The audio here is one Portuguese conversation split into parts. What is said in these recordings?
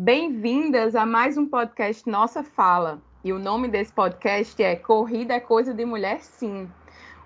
Bem-vindas a mais um podcast Nossa Fala. E o nome desse podcast é Corrida é Coisa de Mulher Sim.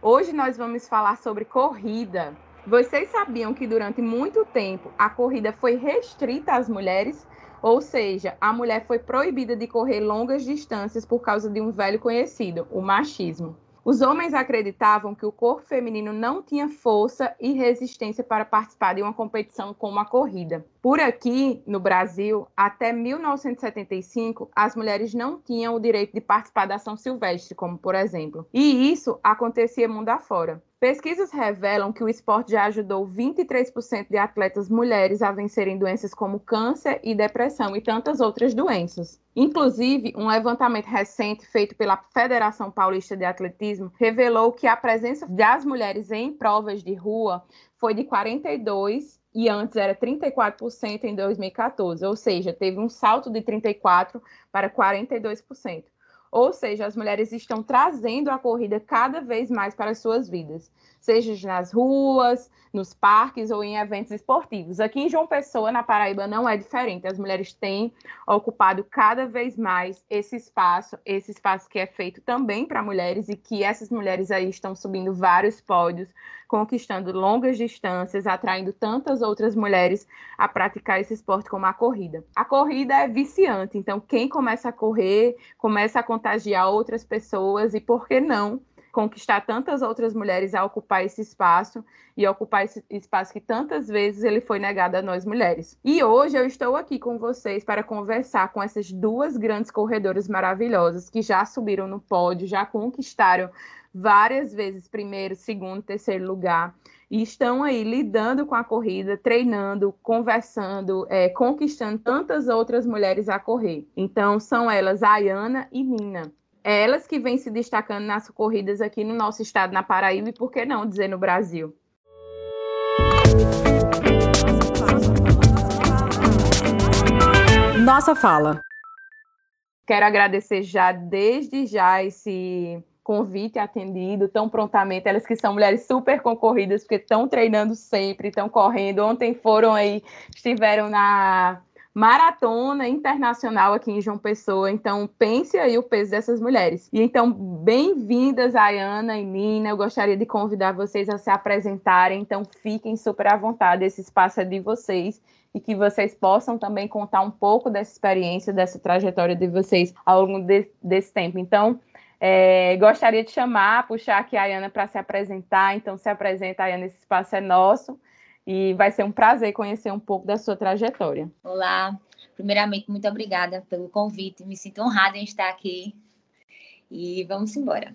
Hoje nós vamos falar sobre corrida. Vocês sabiam que durante muito tempo a corrida foi restrita às mulheres? Ou seja, a mulher foi proibida de correr longas distâncias por causa de um velho conhecido, o machismo. Os homens acreditavam que o corpo feminino não tinha força e resistência para participar de uma competição como a corrida. Por aqui, no Brasil, até 1975, as mulheres não tinham o direito de participar da ação silvestre, como por exemplo. E isso acontecia mundo afora. Pesquisas revelam que o esporte já ajudou 23% de atletas mulheres a vencerem doenças como câncer e depressão e tantas outras doenças. Inclusive, um levantamento recente feito pela Federação Paulista de Atletismo revelou que a presença das mulheres em provas de rua foi de 42 e antes era 34% em 2014, ou seja, teve um salto de 34 para 42%. Ou seja, as mulheres estão trazendo a corrida cada vez mais para as suas vidas, seja nas ruas, nos parques ou em eventos esportivos. Aqui em João Pessoa, na Paraíba, não é diferente. As mulheres têm ocupado cada vez mais esse espaço, esse espaço que é feito também para mulheres e que essas mulheres aí estão subindo vários pódios, conquistando longas distâncias, atraindo tantas outras mulheres a praticar esse esporte como a corrida. A corrida é viciante, então quem começa a correr, começa a contagiar outras pessoas e por que não conquistar tantas outras mulheres a ocupar esse espaço e ocupar esse espaço que tantas vezes ele foi negado a nós mulheres. E hoje eu estou aqui com vocês para conversar com essas duas grandes corredoras maravilhosas que já subiram no pódio, já conquistaram várias vezes primeiro, segundo, terceiro lugar e estão aí lidando com a corrida, treinando, conversando, é, conquistando tantas outras mulheres a correr. Então, são elas, Ayana e Nina. É elas que vêm se destacando nas corridas aqui no nosso estado, na Paraíba, e por que não dizer no Brasil? Nossa fala. Quero agradecer já, desde já, esse convite atendido tão prontamente. Elas que são mulheres super concorridas, porque estão treinando sempre, estão correndo. Ontem foram aí, estiveram na maratona internacional aqui em João Pessoa. Então, pense aí o peso dessas mulheres. E então, bem-vindas, Ayana e Nina. Eu gostaria de convidar vocês a se apresentarem. Então, fiquem super à vontade. Esse espaço é de vocês e que vocês possam também contar um pouco dessa experiência, dessa trajetória de vocês ao longo de, desse tempo. Então, é, gostaria de chamar, puxar aqui a Ayana para se apresentar. Então, se apresenta, Ayana, esse espaço é nosso. E vai ser um prazer conhecer um pouco da sua trajetória. Olá, primeiramente, muito obrigada pelo convite. Me sinto honrada em estar aqui. E vamos embora.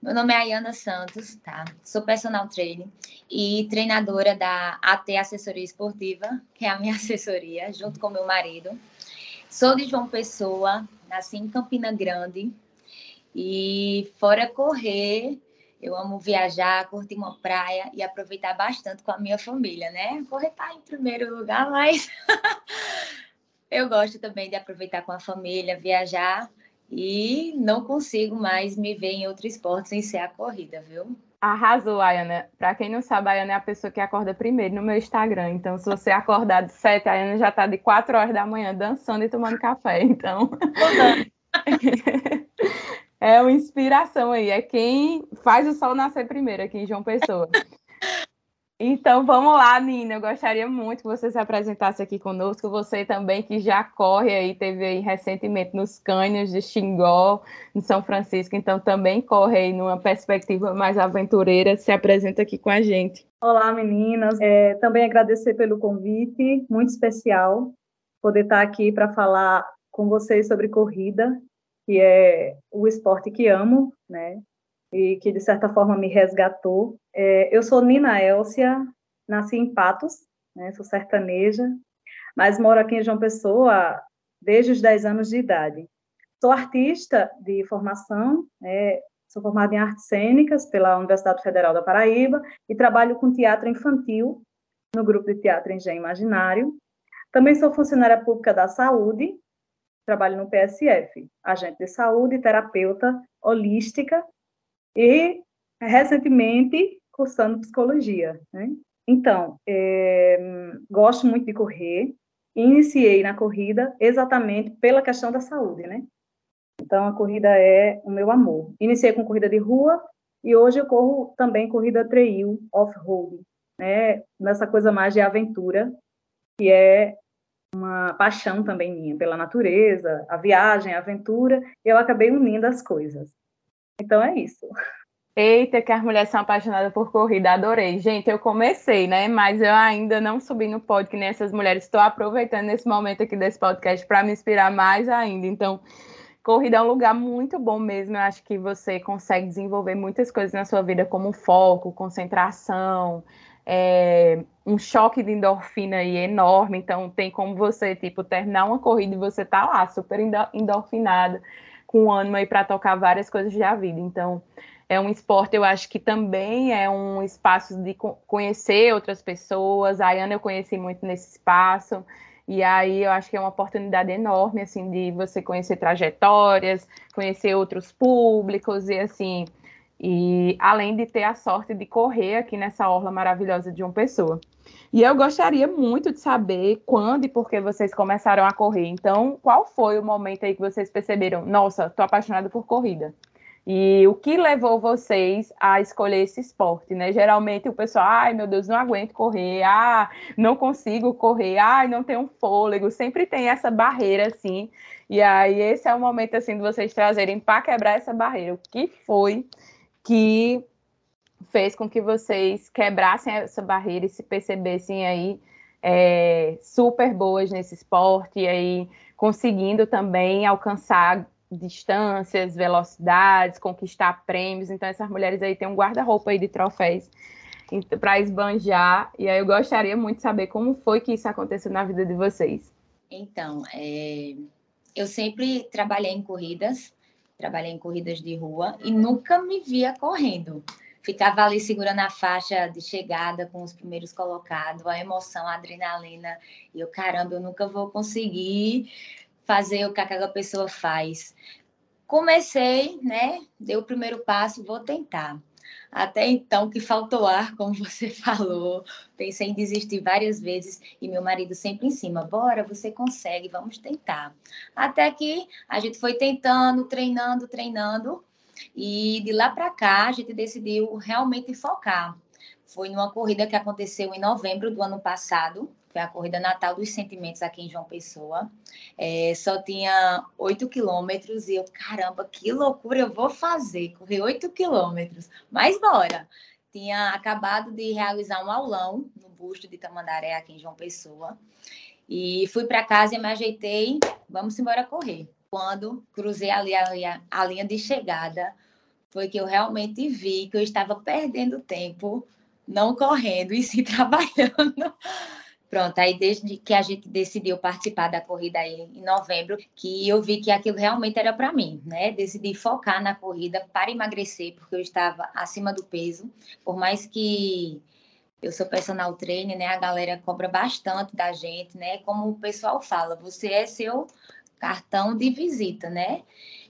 Meu nome é Ayana Santos, tá? Sou personal trainer e treinadora da AT Assessoria Esportiva, que é a minha assessoria, junto com meu marido. Sou de João Pessoa, nasci em Campina Grande, e fora correr, eu amo viajar, curtir uma praia e aproveitar bastante com a minha família, né? Correr tá em primeiro lugar, mas eu gosto também de aproveitar com a família, viajar e não consigo mais me ver em outro esporte sem ser a corrida, viu? Arrasou, Ayana. Para quem não sabe, a Ayana é a pessoa que acorda primeiro no meu Instagram. Então, se você acordar de sete, a Ayana já está de quatro horas da manhã dançando e tomando café. Então. é uma inspiração aí, é quem faz o sol nascer primeiro aqui em João Pessoa. Então vamos lá, Nina. Eu gostaria muito que você se apresentasse aqui conosco. Você também que já corre aí, teve aí recentemente nos cânions de Xingó, em São Francisco, então também corre aí numa perspectiva mais aventureira. Se apresenta aqui com a gente. Olá, meninas. É, também agradecer pelo convite, muito especial poder estar aqui para falar com vocês sobre corrida que é o esporte que amo, né? E que de certa forma me resgatou. É, eu sou Nina Elcia, nasci em Patos, né? Sou sertaneja, mas moro aqui em João Pessoa desde os 10 anos de idade. Sou artista de formação, né? sou formada em artes cênicas pela Universidade Federal da Paraíba e trabalho com teatro infantil no grupo de teatro Engenho Imaginário. Também sou funcionária pública da saúde, trabalho no PSF, agente de saúde, terapeuta holística e recentemente cursando psicologia. Né? Então, é, gosto muito de correr iniciei na corrida exatamente pela questão da saúde, né? Então, a corrida é o meu amor. Iniciei com corrida de rua e hoje eu corro também corrida trail, off-road, né? Nessa coisa mais de aventura, que é uma paixão também minha pela natureza, a viagem, a aventura, eu acabei unindo as coisas. Então é isso. Eita, que as mulheres são apaixonadas por corrida, adorei. Gente, eu comecei, né? Mas eu ainda não subi no pod que nem essas mulheres. Estou aproveitando esse momento aqui desse podcast para me inspirar mais ainda. Então, corrida é um lugar muito bom mesmo. Eu acho que você consegue desenvolver muitas coisas na sua vida, como foco, concentração, é, um choque de endorfina aí enorme. Então, tem como você, tipo, terminar uma corrida e você tá lá, super endorfinada, com ânimo aí para tocar várias coisas da vida. Então, é um esporte, eu acho que também é um espaço de conhecer outras pessoas. A Ana eu conheci muito nesse espaço. E aí eu acho que é uma oportunidade enorme, assim, de você conhecer trajetórias, conhecer outros públicos e assim. E além de ter a sorte de correr aqui nessa orla maravilhosa de uma pessoa. E eu gostaria muito de saber quando e por que vocês começaram a correr. Então, qual foi o momento aí que vocês perceberam? Nossa, tô apaixonada por corrida. E o que levou vocês a escolher esse esporte, né? Geralmente o pessoal, ai meu Deus, não aguento correr, ah, não consigo correr, ai, não tenho fôlego, sempre tem essa barreira assim. E aí esse é o momento assim de vocês trazerem para quebrar essa barreira. O que foi que fez com que vocês quebrassem essa barreira e se percebessem aí é, super boas nesse esporte e aí conseguindo também alcançar distâncias, velocidades, conquistar prêmios. Então, essas mulheres aí têm um guarda-roupa aí de troféus para esbanjar. E aí eu gostaria muito de saber como foi que isso aconteceu na vida de vocês. Então, é... eu sempre trabalhei em corridas, trabalhei em corridas de rua e nunca me via correndo. Ficava ali segurando a faixa de chegada com os primeiros colocados, a emoção, a adrenalina. E eu, caramba, eu nunca vou conseguir fazer o que aquela pessoa faz. Comecei, né? Dei o primeiro passo, vou tentar. Até então, que faltou ar, como você falou. Pensei em desistir várias vezes e meu marido sempre em cima: bora, você consegue, vamos tentar. Até que a gente foi tentando, treinando, treinando. E de lá para cá, a gente decidiu realmente focar. Foi numa corrida que aconteceu em novembro do ano passado, foi a corrida Natal dos Sentimentos aqui em João Pessoa. É, só tinha 8 quilômetros e eu, caramba, que loucura eu vou fazer, correr 8 quilômetros. Mas bora! Tinha acabado de realizar um aulão no busto de Tamandaré aqui em João Pessoa. E fui para casa e me ajeitei, vamos embora correr. Quando cruzei ali a, a linha de chegada, foi que eu realmente vi que eu estava perdendo tempo, não correndo e sim trabalhando Pronto, aí desde que a gente decidiu participar da corrida aí em novembro, que eu vi que aquilo realmente era para mim, né? Decidi focar na corrida para emagrecer, porque eu estava acima do peso, por mais que eu sou personal trainer, né? A galera cobra bastante da gente, né? Como o pessoal fala, você é seu cartão de visita, né?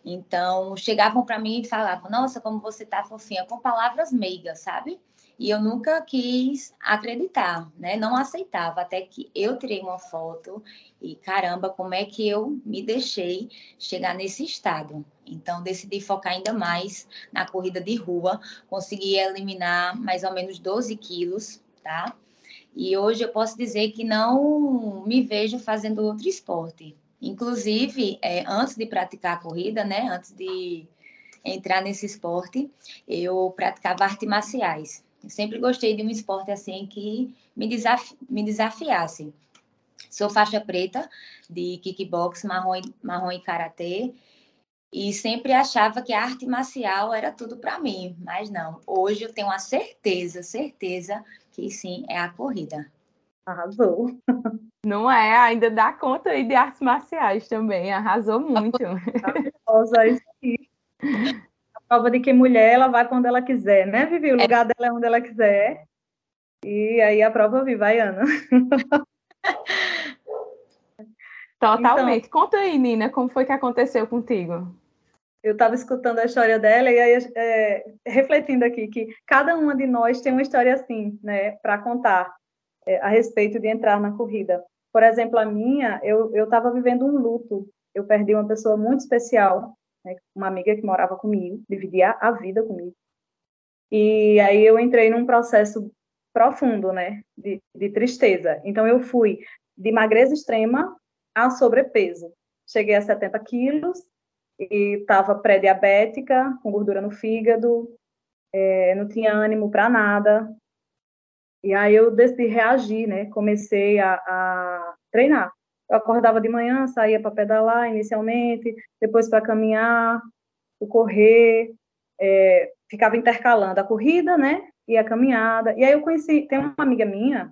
Então, chegavam para mim e falavam: "Nossa, como você tá fofinha", com palavras meigas, sabe? E eu nunca quis acreditar, né? Não aceitava, até que eu tirei uma foto e caramba, como é que eu me deixei chegar nesse estado? Então, decidi focar ainda mais na corrida de rua, consegui eliminar mais ou menos 12 quilos, tá? E hoje eu posso dizer que não me vejo fazendo outro esporte. Inclusive, é, antes de praticar a corrida, né? Antes de entrar nesse esporte, eu praticava artes marciais. Eu sempre gostei de um esporte assim que me, desafi me desafiasse. Sou faixa preta de kickbox, marrom, e, marrom e karatê. E sempre achava que a arte marcial era tudo para mim, mas não. Hoje eu tenho a certeza, certeza que sim, é a corrida. Arrasou. Não é, ainda dá conta aí de artes marciais também, arrasou muito. Arrasou isso aqui prova de que mulher ela vai quando ela quiser, né, Vivi? O é. lugar dela é onde ela quiser. E aí a prova viva, vai, Ana. Totalmente. Então, Conta aí, Nina, como foi que aconteceu contigo? Eu estava escutando a história dela e aí é, refletindo aqui que cada uma de nós tem uma história assim, né, para contar é, a respeito de entrar na corrida. Por exemplo, a minha, eu estava vivendo um luto. Eu perdi uma pessoa muito especial, né, uma amiga que morava comigo, dividia a vida comigo. E aí eu entrei num processo profundo, né, de, de tristeza. Então eu fui de magreza extrema a sobrepeso. Cheguei a 70 quilos e estava pré-diabética, com gordura no fígado, é, não tinha ânimo para nada. E aí eu decidi reagir, né? Comecei a, a treinar. Eu acordava de manhã, saía para pedalar inicialmente, depois para caminhar, correr, é, ficava intercalando a corrida, né? E a caminhada. E aí eu conheci, tem uma amiga minha,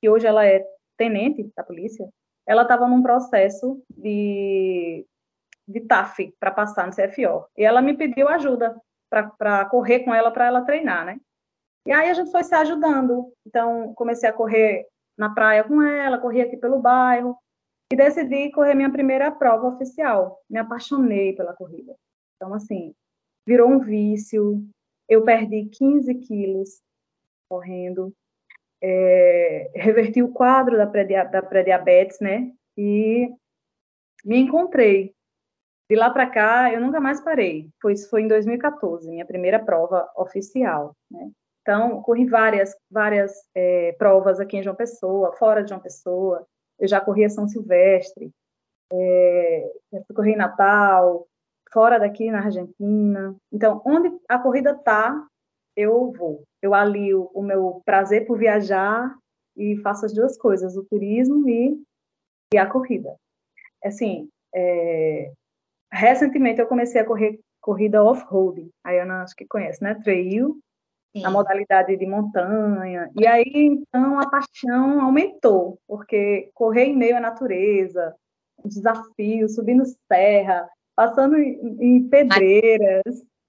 que hoje ela é tenente da polícia, ela estava num processo de, de TAF para passar no CFO. E ela me pediu ajuda para correr com ela, para ela treinar, né? E aí a gente foi se ajudando. Então, comecei a correr na praia com ela, corri aqui pelo bairro e decidi correr minha primeira prova oficial. Me apaixonei pela corrida. Então, assim, virou um vício. Eu perdi 15 quilos correndo. É, reverti o quadro da pré-diabetes, né? E me encontrei de lá para cá, eu nunca mais parei. Foi, foi em 2014, minha primeira prova oficial. Né? Então, corri várias, várias é, provas aqui em João Pessoa, fora de João Pessoa. Eu já corri a São Silvestre, é, corri em Natal, fora daqui na Argentina. Então, onde a corrida está, eu vou. Eu alio o meu prazer por viajar e faço as duas coisas, o turismo e, e a corrida. Assim, é, recentemente eu comecei a correr corrida off-road, a Ana acho que conhece, né? Trail, Sim. na modalidade de montanha. E aí, então, a paixão aumentou, porque correr em meio à natureza, desafios, subindo serra, passando em, em pedreiras,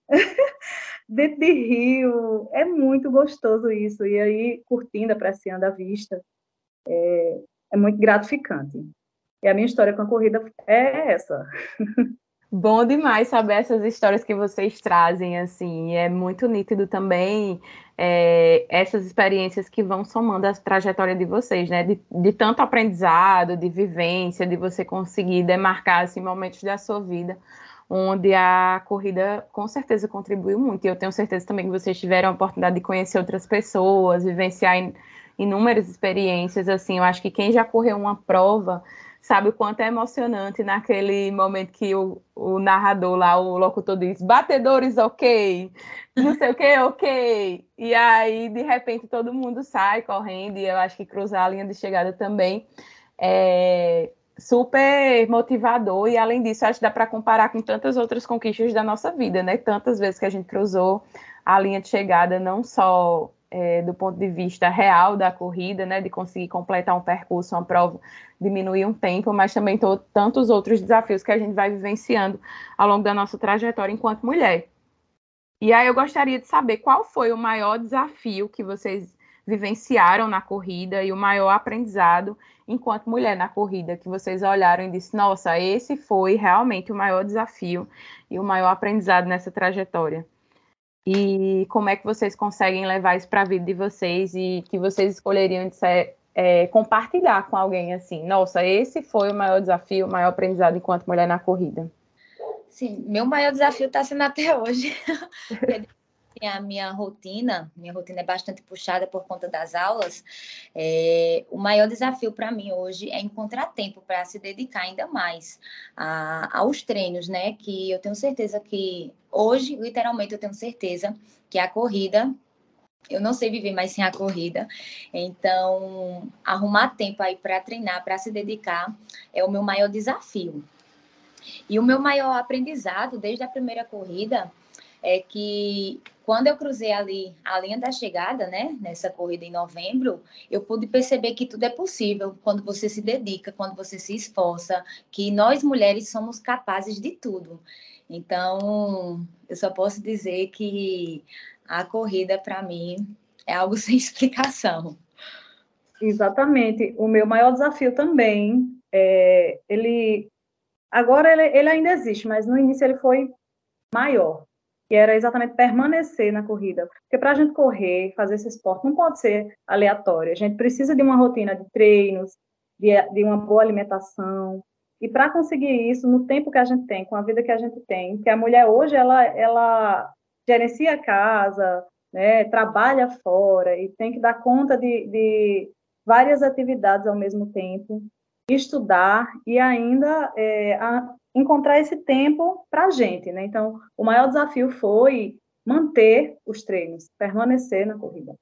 dentro de rio, é muito gostoso isso. E aí, curtindo, apreciando a vista, é, é muito gratificante. E a minha história com a corrida é essa. Bom demais saber essas histórias que vocês trazem, assim, é muito nítido também é, essas experiências que vão somando a trajetória de vocês, né? De, de, tanto aprendizado, de vivência, de você conseguir demarcar assim, momentos da sua vida onde a corrida com certeza contribuiu muito. E eu tenho certeza também que vocês tiveram a oportunidade de conhecer outras pessoas, vivenciar in, inúmeras experiências. Assim, eu acho que quem já correu uma prova sabe o quanto é emocionante naquele momento que o, o narrador lá, o locutor diz, batedores ok, não sei o que, ok. E aí, de repente, todo mundo sai correndo, e eu acho que cruzar a linha de chegada também é super motivador, e além disso, acho que dá para comparar com tantas outras conquistas da nossa vida, né? Tantas vezes que a gente cruzou a linha de chegada, não só é, do ponto de vista real da corrida, né, de conseguir completar um percurso, uma prova, diminuir um tempo, mas também tantos outros desafios que a gente vai vivenciando ao longo da nossa trajetória enquanto mulher. E aí eu gostaria de saber qual foi o maior desafio que vocês vivenciaram na corrida e o maior aprendizado enquanto mulher na corrida, que vocês olharam e disse, nossa, esse foi realmente o maior desafio e o maior aprendizado nessa trajetória e como é que vocês conseguem levar isso para a vida de vocês e que vocês escolheriam de ser, é, compartilhar com alguém assim, nossa, esse foi o maior desafio, o maior aprendizado enquanto mulher na corrida. Sim, meu maior desafio está sendo até hoje. a minha rotina, minha rotina é bastante puxada por conta das aulas. É, o maior desafio para mim hoje é encontrar tempo para se dedicar ainda mais a, aos treinos, né? Que eu tenho certeza que hoje, literalmente, eu tenho certeza que a corrida eu não sei viver mais sem a corrida. Então, arrumar tempo aí para treinar, para se dedicar, é o meu maior desafio. E o meu maior aprendizado desde a primeira corrida é que quando eu cruzei ali a linha da chegada, né, nessa corrida em novembro, eu pude perceber que tudo é possível quando você se dedica, quando você se esforça, que nós mulheres somos capazes de tudo. Então, eu só posso dizer que a corrida para mim é algo sem explicação. Exatamente. O meu maior desafio também é ele agora ele, ele ainda existe, mas no início ele foi maior que era exatamente permanecer na corrida. Porque para a gente correr, fazer esse esporte, não pode ser aleatório. A gente precisa de uma rotina de treinos, de, de uma boa alimentação. E para conseguir isso, no tempo que a gente tem, com a vida que a gente tem, que a mulher hoje ela, ela gerencia a casa, né, trabalha fora e tem que dar conta de, de várias atividades ao mesmo tempo, estudar e ainda é, encontrar esse tempo para a gente. Né? Então, o maior desafio foi manter os treinos, permanecer na corrida.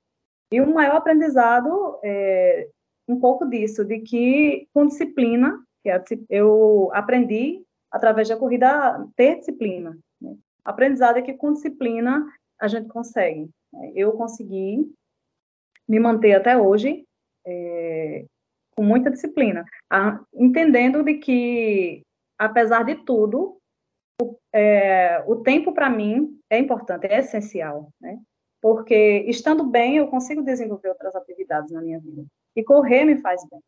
E o maior aprendizado é um pouco disso, de que com disciplina, que é eu aprendi através da corrida ter disciplina. Né? Aprendizado é que com disciplina a gente consegue. Né? Eu consegui me manter até hoje é, com muita disciplina, a, entendendo de que, apesar de tudo, o, é, o tempo para mim é importante, é essencial, né? Porque estando bem, eu consigo desenvolver outras atividades na minha vida. E correr me faz bem.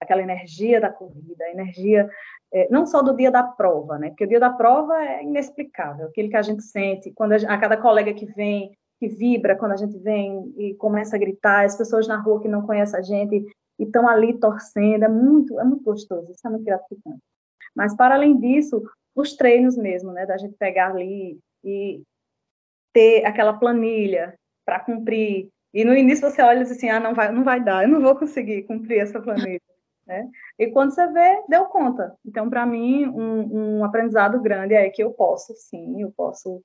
Aquela energia da corrida, a energia é, não só do dia da prova, né? Porque o dia da prova é inexplicável, aquele que a gente sente quando a, a cada colega que vem que vibra quando a gente vem e começa a gritar, as pessoas na rua que não conhecem a gente e estão ali torcendo, é muito, é muito gostoso, isso é muito gratificante. Mas, para além disso, os treinos mesmo, né, da gente pegar ali e ter aquela planilha para cumprir, e no início você olha e diz assim, ah, não vai, não vai dar, eu não vou conseguir cumprir essa planilha, né? E quando você vê, deu conta. Então, para mim, um, um aprendizado grande é que eu posso, sim, eu posso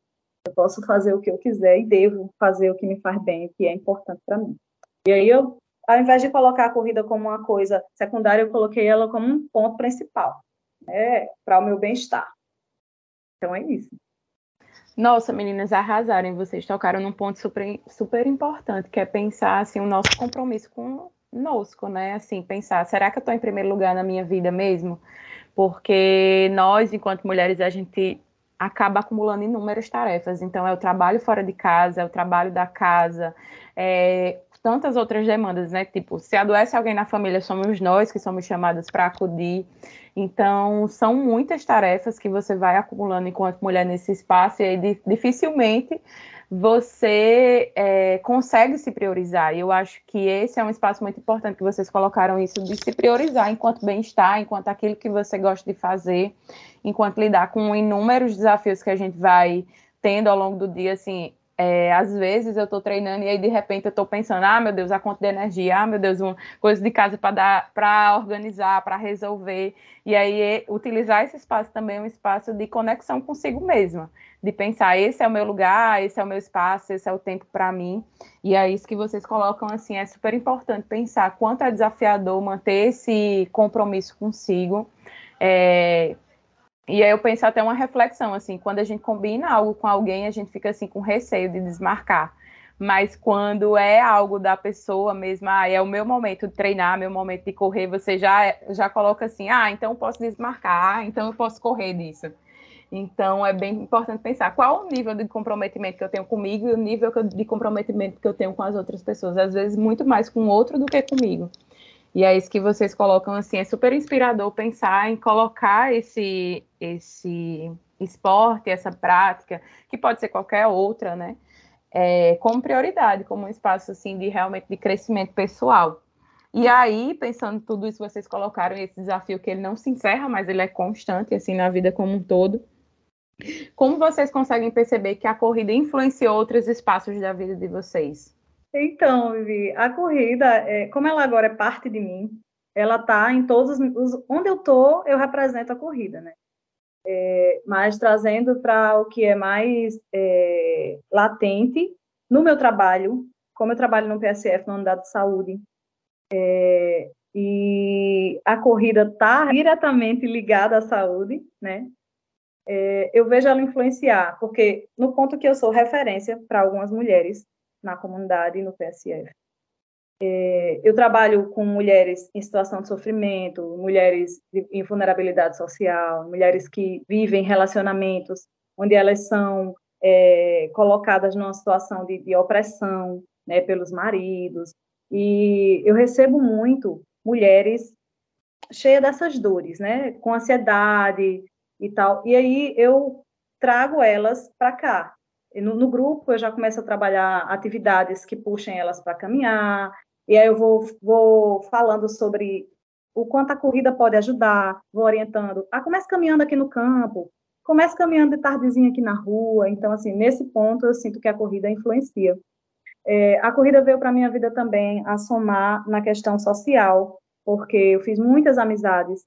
eu posso fazer o que eu quiser e devo fazer o que me faz bem, o que é importante para mim. E aí eu, ao invés de colocar a corrida como uma coisa secundária, eu coloquei ela como um ponto principal, né, para o meu bem-estar. Então é isso. Nossa, meninas, arrasaram. Vocês tocaram num ponto super, super importante, que é pensar assim, o nosso compromisso conosco, né? Assim, pensar, será que eu estou em primeiro lugar na minha vida mesmo? Porque nós, enquanto mulheres, a gente acaba acumulando inúmeras tarefas. Então, é o trabalho fora de casa, é o trabalho da casa, é, tantas outras demandas, né? Tipo, se adoece alguém na família, somos nós que somos chamadas para acudir. Então, são muitas tarefas que você vai acumulando enquanto mulher nesse espaço, e aí dificilmente você é, consegue se priorizar. E eu acho que esse é um espaço muito importante que vocês colocaram isso de se priorizar enquanto bem-estar, enquanto aquilo que você gosta de fazer enquanto lidar com inúmeros desafios que a gente vai tendo ao longo do dia, assim, é, às vezes eu estou treinando e aí de repente eu estou pensando, ah, meu Deus, a conta de energia, ah, meu Deus, uma coisa de casa para dar, para organizar, para resolver. E aí utilizar esse espaço também é um espaço de conexão consigo mesma, de pensar, esse é o meu lugar, esse é o meu espaço, esse é o tempo para mim. E é isso que vocês colocam assim, é super importante pensar quanto é desafiador manter esse compromisso consigo. É, e aí eu penso até uma reflexão, assim, quando a gente combina algo com alguém, a gente fica assim com receio de desmarcar. Mas quando é algo da pessoa mesmo, ah, é o meu momento de treinar, meu momento de correr, você já, já coloca assim, ah, então eu posso desmarcar, ah, então eu posso correr disso. Então é bem importante pensar qual o nível de comprometimento que eu tenho comigo e o nível de comprometimento que eu tenho com as outras pessoas. Às vezes muito mais com o outro do que comigo. E é isso que vocês colocam assim, é super inspirador pensar em colocar esse esse esporte, essa prática, que pode ser qualquer outra, né? É, como prioridade, como um espaço assim de realmente de crescimento pessoal. E aí, pensando tudo isso, vocês colocaram esse desafio que ele não se encerra, mas ele é constante assim na vida como um todo. Como vocês conseguem perceber que a corrida influenciou outros espaços da vida de vocês? Então, Vivi, a corrida, é, como ela agora é parte de mim, ela está em todos os. Onde eu estou, eu represento a corrida, né? É, mas trazendo para o que é mais é, latente, no meu trabalho, como eu trabalho no PSF, na unidade de saúde, é, e a corrida está diretamente ligada à saúde, né? É, eu vejo ela influenciar, porque no ponto que eu sou referência para algumas mulheres, na comunidade e no PSF. É, eu trabalho com mulheres em situação de sofrimento, mulheres em vulnerabilidade social, mulheres que vivem relacionamentos onde elas são é, colocadas numa situação de, de opressão né, pelos maridos. E eu recebo muito mulheres cheias dessas dores, né, com ansiedade e tal. E aí eu trago elas para cá, no, no, grupo eu já começo a trabalhar atividades que puxem elas para caminhar, e aí eu vou, vou falando sobre o quanto a corrida pode ajudar, vou orientando. Ah, comece caminhando aqui no campo, comece caminhando de tardezinha aqui na rua. Então, assim, nesse ponto, eu sinto que a corrida influencia. É, a corrida veio para a minha vida também a somar na questão social, porque eu fiz muitas amizades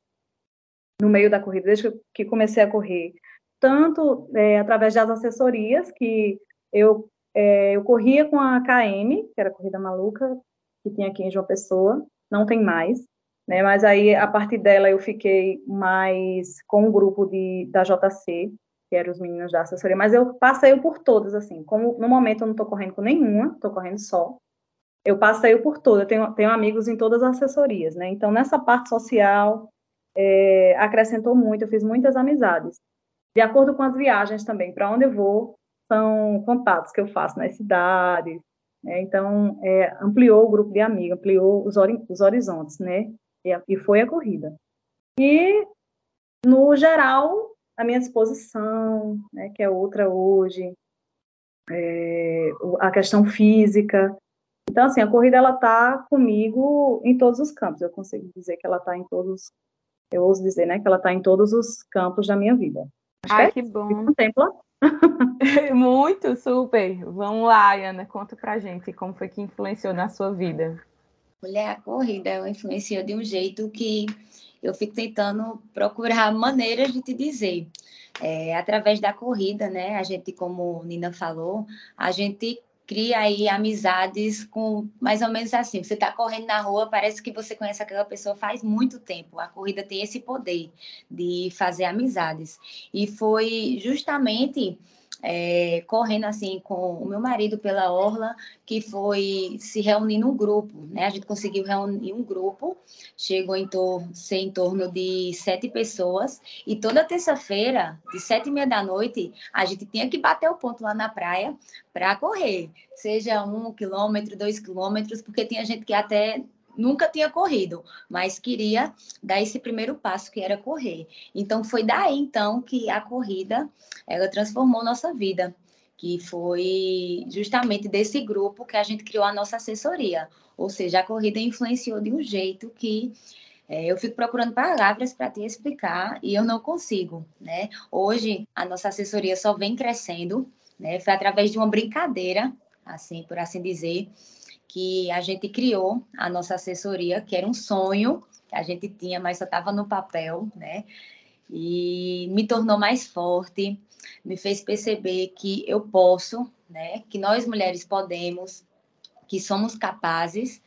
no meio da corrida, desde que comecei a correr, tanto é, através das assessorias, que eu, é, eu corria com a KM, que era a Corrida Maluca, que tinha aqui em João Pessoa, não tem mais, né, mas aí, a partir dela, eu fiquei mais com o grupo de, da JC, que eram os meninos da assessoria, mas eu passei por todas, assim, como no momento eu não estou correndo com nenhuma, estou correndo só, eu passei por todas, tenho, tenho amigos em todas as assessorias, né, então nessa parte social, é, acrescentou muito, eu fiz muitas amizades. De acordo com as viagens também, para onde eu vou, são contatos que eu faço nas cidades, né, então é, ampliou o grupo de amigos, ampliou os, os horizontes, né, e, e foi a corrida. E, no geral, a minha disposição, né, que é outra hoje, é, a questão física. Então, assim, a corrida ela está comigo em todos os campos. Eu consigo dizer que ela está em todos, eu ouso dizer, né, que ela está em todos os campos da minha vida. Acho Ai, que, é que bom. Contempla. Muito, super. Vamos lá, Ana, conta pra gente como foi que influenciou na sua vida. Mulher, a corrida influenciou de um jeito que eu fico tentando procurar maneiras de te dizer. É, através da corrida, né? A gente, como Nina falou, a gente cria aí amizades com mais ou menos assim. Você está correndo na rua, parece que você conhece aquela pessoa faz muito tempo. A corrida tem esse poder de fazer amizades. E foi justamente é, correndo assim com o meu marido pela orla, que foi se reunir num grupo, né? A gente conseguiu reunir um grupo, chegou em torno, ser em torno de sete pessoas, e toda terça-feira, de sete e meia da noite, a gente tinha que bater o ponto lá na praia para correr, seja um quilômetro, dois quilômetros, porque tinha gente que até nunca tinha corrido, mas queria dar esse primeiro passo que era correr. Então foi daí então que a corrida ela transformou nossa vida, que foi justamente desse grupo que a gente criou a nossa assessoria. Ou seja, a corrida influenciou de um jeito que é, eu fico procurando palavras para te explicar e eu não consigo, né? Hoje a nossa assessoria só vem crescendo, né? Foi através de uma brincadeira, assim, por assim dizer, que a gente criou a nossa assessoria, que era um sonho que a gente tinha, mas só estava no papel, né? E me tornou mais forte, me fez perceber que eu posso, né? Que nós mulheres podemos, que somos capazes.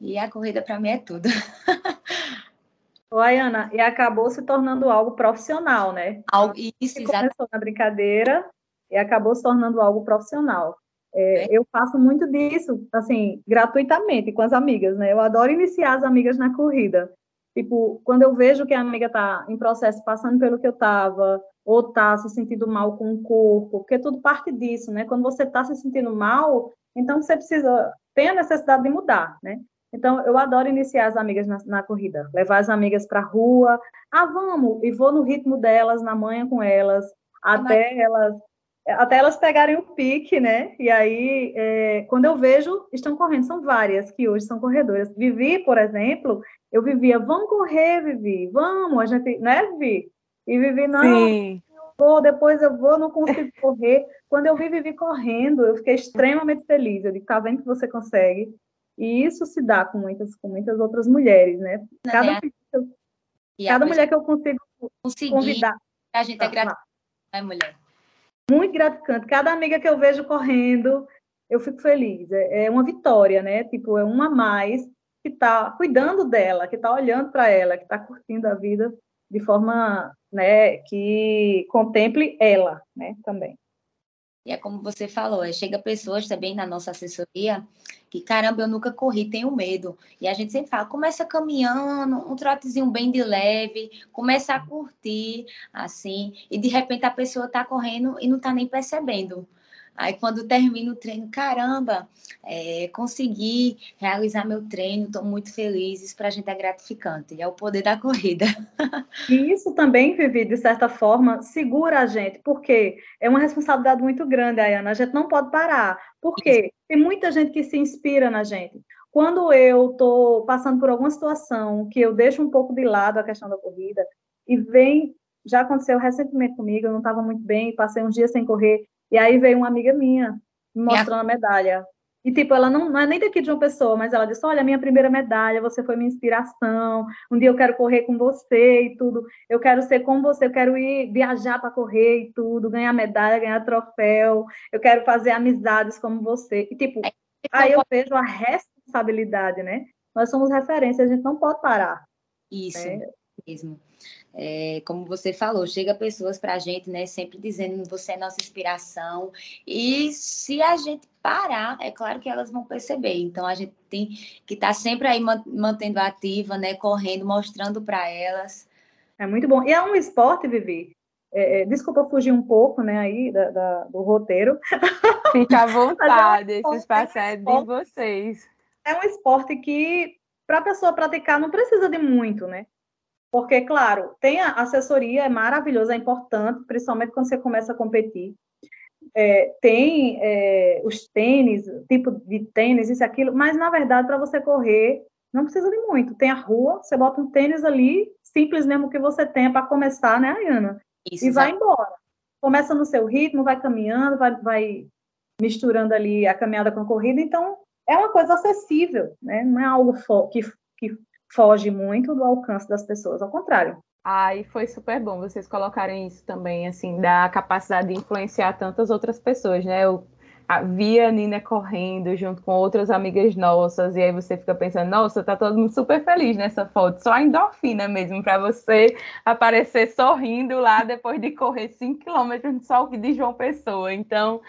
E a corrida para mim é tudo. Oi, Ana, e acabou se tornando algo profissional, né? Algo, isso, exatamente. Começou na brincadeira e acabou se tornando algo profissional. É, eu faço muito disso, assim, gratuitamente com as amigas, né? Eu adoro iniciar as amigas na corrida. Tipo, quando eu vejo que a amiga está em processo, passando pelo que eu estava, ou está se sentindo mal com o corpo, porque tudo parte disso, né? Quando você está se sentindo mal, então você precisa, tem a necessidade de mudar, né? Então, eu adoro iniciar as amigas na, na corrida, levar as amigas para a rua, ah, vamos, e vou no ritmo delas, na manhã com elas, até elas até elas pegarem o pique, né? E aí, é, quando eu vejo, estão correndo, são várias que hoje são corredoras. Vivi, por exemplo, eu vivia, vamos correr, Vivi, vamos, a gente, né, Vivi? E Vivi, não, Sim. vou, depois eu vou, não consigo correr. Quando eu vi Vivi correndo, eu fiquei extremamente feliz. Eu digo, tá vendo que você consegue? E isso se dá com muitas, com muitas outras mulheres, né? Cada, é. cada mulher que eu consigo convidar. A gente é grata, né, mulher? Muito gratificante. Cada amiga que eu vejo correndo, eu fico feliz. É, é uma vitória, né? Tipo, é uma a mais que está cuidando dela, que está olhando para ela, que está curtindo a vida de forma, né, que contemple ela, né, também. E é como você falou, é, chega pessoas também na nossa assessoria que, caramba, eu nunca corri, tenho medo. E a gente sempre fala, começa caminhando, um trotezinho bem de leve, começa a curtir, assim, e de repente a pessoa está correndo e não está nem percebendo. Aí quando termino o treino, caramba, é, consegui realizar meu treino, estou muito feliz, isso para a gente é gratificante, é o poder da corrida. E isso também, Vivi, de certa forma, segura a gente, porque é uma responsabilidade muito grande, Ayana, a gente não pode parar, porque tem muita gente que se inspira na gente. quando eu estou passando por alguma situação que eu deixo um pouco de lado a questão da corrida e vem, já aconteceu recentemente comigo, eu não estava muito bem, passei uns dias sem correr, e aí veio uma amiga minha me mostrando a medalha. E, tipo, ela não, não é nem daqui de uma pessoa, mas ela disse: Olha, minha primeira medalha, você foi minha inspiração. Um dia eu quero correr com você e tudo. Eu quero ser como você, eu quero ir viajar para correr e tudo, ganhar medalha, ganhar troféu. Eu quero fazer amizades como você. E, tipo, é, aí eu vejo a responsabilidade, né? Nós somos referência, a gente não pode parar. Isso né? mesmo. É, como você falou, chega pessoas para a gente, né, sempre dizendo você é nossa inspiração. E se a gente parar, é claro que elas vão perceber. Então a gente tem que estar tá sempre aí mantendo ativa, né, correndo, mostrando para elas. É muito bom. E é um esporte, Vivi. É, é desculpa fugir um pouco, né, aí da, da, do roteiro. Fica à vontade, é um esse espaço é de vocês. É um esporte que para a pessoa praticar não precisa de muito, né? Porque, claro, tem a assessoria, é maravilhoso, é importante, principalmente quando você começa a competir. É, tem é, os tênis, tipo de tênis, isso e aquilo, mas, na verdade, para você correr, não precisa de muito. Tem a rua, você bota um tênis ali, simples mesmo que você tenha para começar, né, Ayana? Isso, e vai embora. Começa no seu ritmo, vai caminhando, vai, vai misturando ali a caminhada com a corrida, então é uma coisa acessível, né? Não é algo que, que foge muito do alcance das pessoas, ao contrário. Ai, foi super bom vocês colocarem isso também, assim, da capacidade de influenciar tantas outras pessoas, né? Eu via a Nina correndo junto com outras amigas nossas, e aí você fica pensando, nossa, tá todo mundo super feliz nessa foto, só a endorfina mesmo, para você aparecer sorrindo lá depois de correr 5 quilômetros no sol de João Pessoa. Então,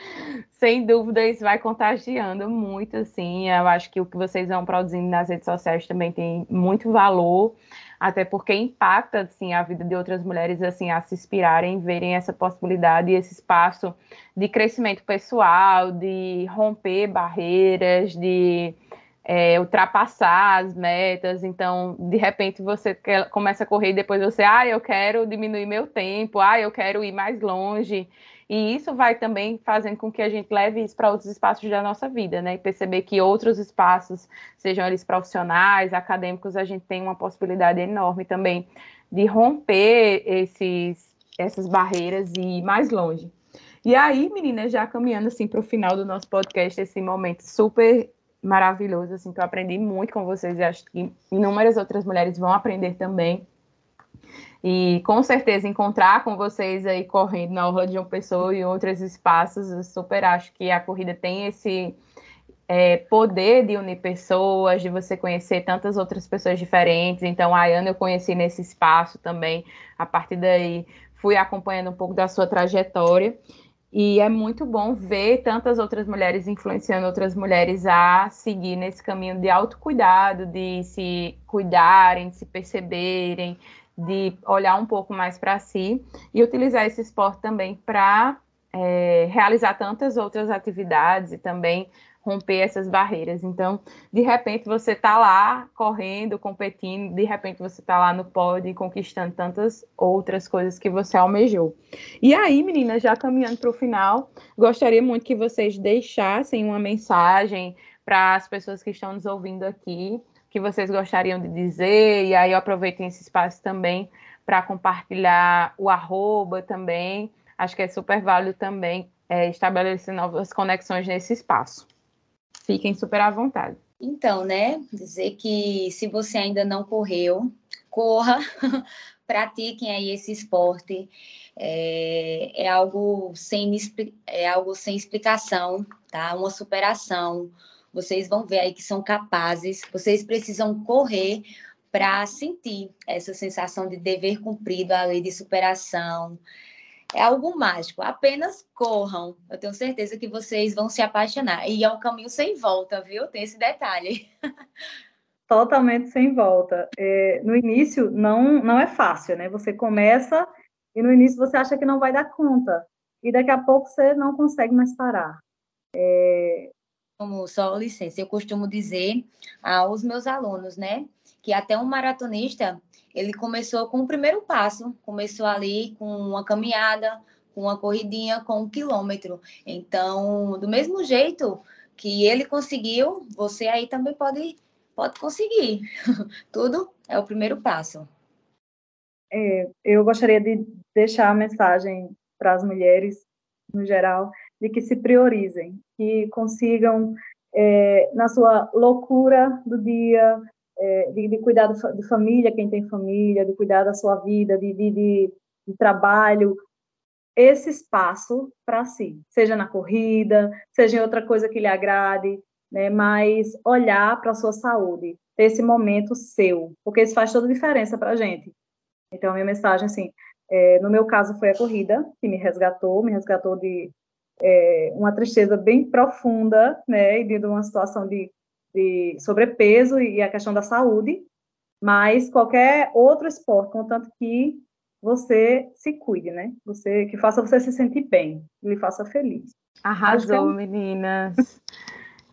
sem dúvida, isso vai contagiando muito, assim. Eu acho que o que vocês vão produzindo nas redes sociais também tem muito valor até porque impacta assim a vida de outras mulheres assim a se inspirarem, verem essa possibilidade e esse espaço de crescimento pessoal, de romper barreiras, de é, ultrapassar as metas. Então, de repente você quer, começa a correr e depois você, ah, eu quero diminuir meu tempo, ah, eu quero ir mais longe. E isso vai também fazendo com que a gente leve isso para outros espaços da nossa vida, né? E perceber que outros espaços, sejam eles profissionais, acadêmicos, a gente tem uma possibilidade enorme também de romper esses, essas barreiras e ir mais longe. E aí, meninas, já caminhando assim para o final do nosso podcast, esse momento super maravilhoso, assim, que eu aprendi muito com vocês e acho que inúmeras outras mulheres vão aprender também. E com certeza encontrar com vocês aí correndo na Orla de uma pessoa e outros espaços, eu super acho que a corrida tem esse é, poder de unir pessoas, de você conhecer tantas outras pessoas diferentes. Então, a Ayana eu conheci nesse espaço também. A partir daí, fui acompanhando um pouco da sua trajetória. E é muito bom ver tantas outras mulheres influenciando outras mulheres a seguir nesse caminho de autocuidado, de se cuidarem, de se perceberem, de olhar um pouco mais para si e utilizar esse esporte também para é, realizar tantas outras atividades e também romper essas barreiras. Então, de repente você está lá correndo, competindo, de repente você está lá no pódio conquistando tantas outras coisas que você almejou. E aí, meninas, já caminhando para o final, gostaria muito que vocês deixassem uma mensagem para as pessoas que estão nos ouvindo aqui, que vocês gostariam de dizer, e aí aproveitem esse espaço também para compartilhar o arroba também. Acho que é super válido também é, estabelecer novas conexões nesse espaço. Fiquem super à vontade. Então, né, dizer que se você ainda não correu, corra, pratiquem aí esse esporte. É, é, algo sem, é algo sem explicação, tá? Uma superação, vocês vão ver aí que são capazes, vocês precisam correr para sentir essa sensação de dever cumprido, a lei de superação. É algo mágico. Apenas corram. Eu tenho certeza que vocês vão se apaixonar. E é um caminho sem volta, viu? Tem esse detalhe. Totalmente sem volta. É, no início, não, não é fácil, né? Você começa e no início você acha que não vai dar conta. E daqui a pouco você não consegue mais parar. É, como só licença, eu costumo dizer aos meus alunos, né, que até um maratonista, ele começou com o primeiro passo, começou ali com uma caminhada, com uma corridinha, com um quilômetro. Então, do mesmo jeito que ele conseguiu, você aí também pode, pode conseguir. Tudo é o primeiro passo. É, eu gostaria de deixar a mensagem para as mulheres, no geral, de que se priorizem, que consigam, é, na sua loucura do dia, é, de, de, cuidar de família, quem tem família, de cuidar da sua vida, de, de, de, de trabalho, esse espaço para si, seja na corrida, seja em outra coisa que lhe agrade, né, mas olhar para a sua saúde, ter esse momento seu, porque isso faz toda a diferença para a gente. Então, a minha mensagem, assim, é, no meu caso foi a corrida que me resgatou, me resgatou de é, uma tristeza bem profunda, né, e de uma situação de, de sobrepeso e a questão da saúde, mas qualquer outro esporte, contanto que você se cuide, né? Você que faça você se sentir bem, que lhe faça feliz. Arrasou, é... meninas.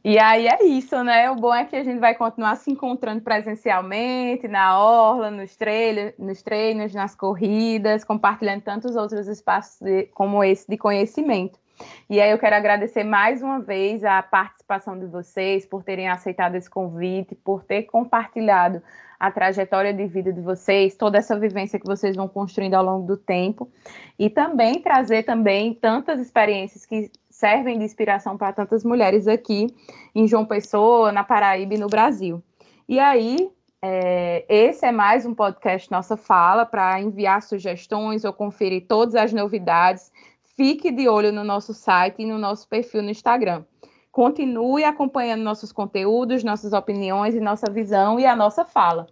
E aí é isso, né? O bom é que a gente vai continuar se encontrando presencialmente, na orla, nos, treinos, nos treinos, nas corridas, compartilhando tantos outros espaços de, como esse de conhecimento. E aí eu quero agradecer mais uma vez a participação de vocês, por terem aceitado esse convite, por ter compartilhado a trajetória de vida de vocês, toda essa vivência que vocês vão construindo ao longo do tempo, e também trazer também tantas experiências que servem de inspiração para tantas mulheres aqui em João Pessoa, na Paraíba e no Brasil. E aí, é, esse é mais um podcast Nossa Fala para enviar sugestões ou conferir todas as novidades. Fique de olho no nosso site e no nosso perfil no Instagram. Continue acompanhando nossos conteúdos, nossas opiniões e nossa visão e a nossa fala.